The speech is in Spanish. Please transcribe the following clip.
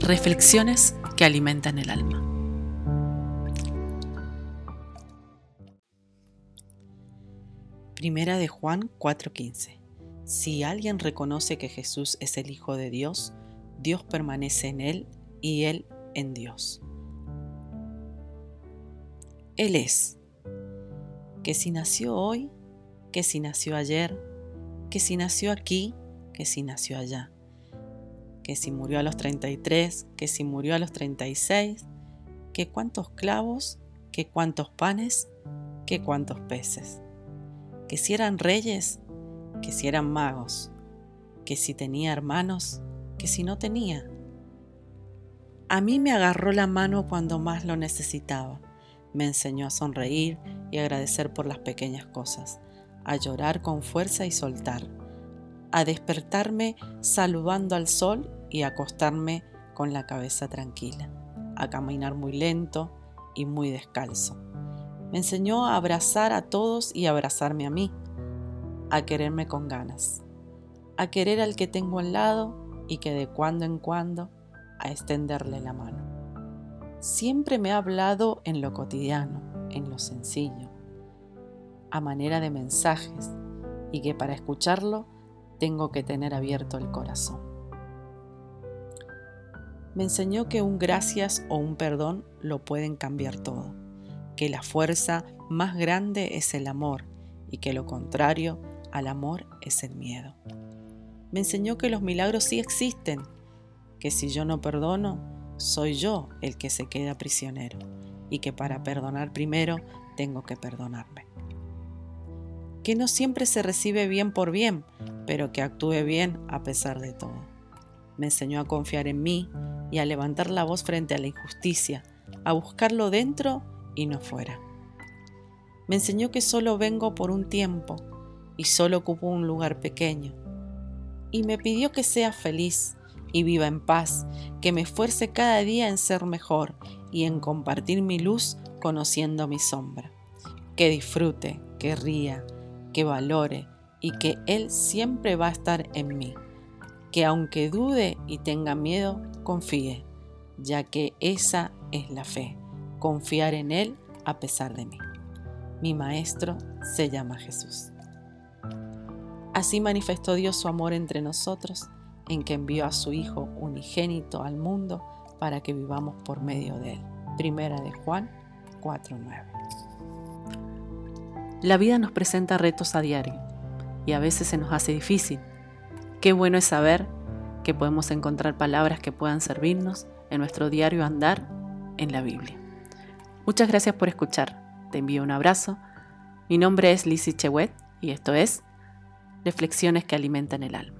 Reflexiones que alimentan el alma. Primera de Juan 4:15. Si alguien reconoce que Jesús es el Hijo de Dios, Dios permanece en él y él en Dios. Él es, que si nació hoy, que si nació ayer, que si nació aquí, que si nació allá que si murió a los 33, que si murió a los 36, que cuántos clavos, que cuántos panes, que cuántos peces, que si eran reyes, que si eran magos, que si tenía hermanos, que si no tenía. A mí me agarró la mano cuando más lo necesitaba, me enseñó a sonreír y agradecer por las pequeñas cosas, a llorar con fuerza y soltar, a despertarme saludando al sol y acostarme con la cabeza tranquila, a caminar muy lento y muy descalzo. Me enseñó a abrazar a todos y abrazarme a mí, a quererme con ganas, a querer al que tengo al lado y que de cuando en cuando a extenderle la mano. Siempre me ha hablado en lo cotidiano, en lo sencillo, a manera de mensajes, y que para escucharlo tengo que tener abierto el corazón me enseñó que un gracias o un perdón lo pueden cambiar todo, que la fuerza más grande es el amor y que lo contrario al amor es el miedo. Me enseñó que los milagros sí existen, que si yo no perdono, soy yo el que se queda prisionero y que para perdonar primero tengo que perdonarme. Que no siempre se recibe bien por bien, pero que actúe bien a pesar de todo. Me enseñó a confiar en mí, y a levantar la voz frente a la injusticia, a buscarlo dentro y no fuera. Me enseñó que solo vengo por un tiempo y solo ocupo un lugar pequeño. Y me pidió que sea feliz y viva en paz, que me esfuerce cada día en ser mejor y en compartir mi luz conociendo mi sombra. Que disfrute, que ría, que valore y que Él siempre va a estar en mí. Que aunque dude y tenga miedo, confíe, ya que esa es la fe, confiar en Él a pesar de mí. Mi Maestro se llama Jesús. Así manifestó Dios su amor entre nosotros, en que envió a su Hijo unigénito al mundo para que vivamos por medio de Él. Primera de Juan 4.9. La vida nos presenta retos a diario y a veces se nos hace difícil. Qué bueno es saber que podemos encontrar palabras que puedan servirnos en nuestro diario andar en la Biblia. Muchas gracias por escuchar. Te envío un abrazo. Mi nombre es Lizzie Chewet y esto es Reflexiones que alimentan el alma.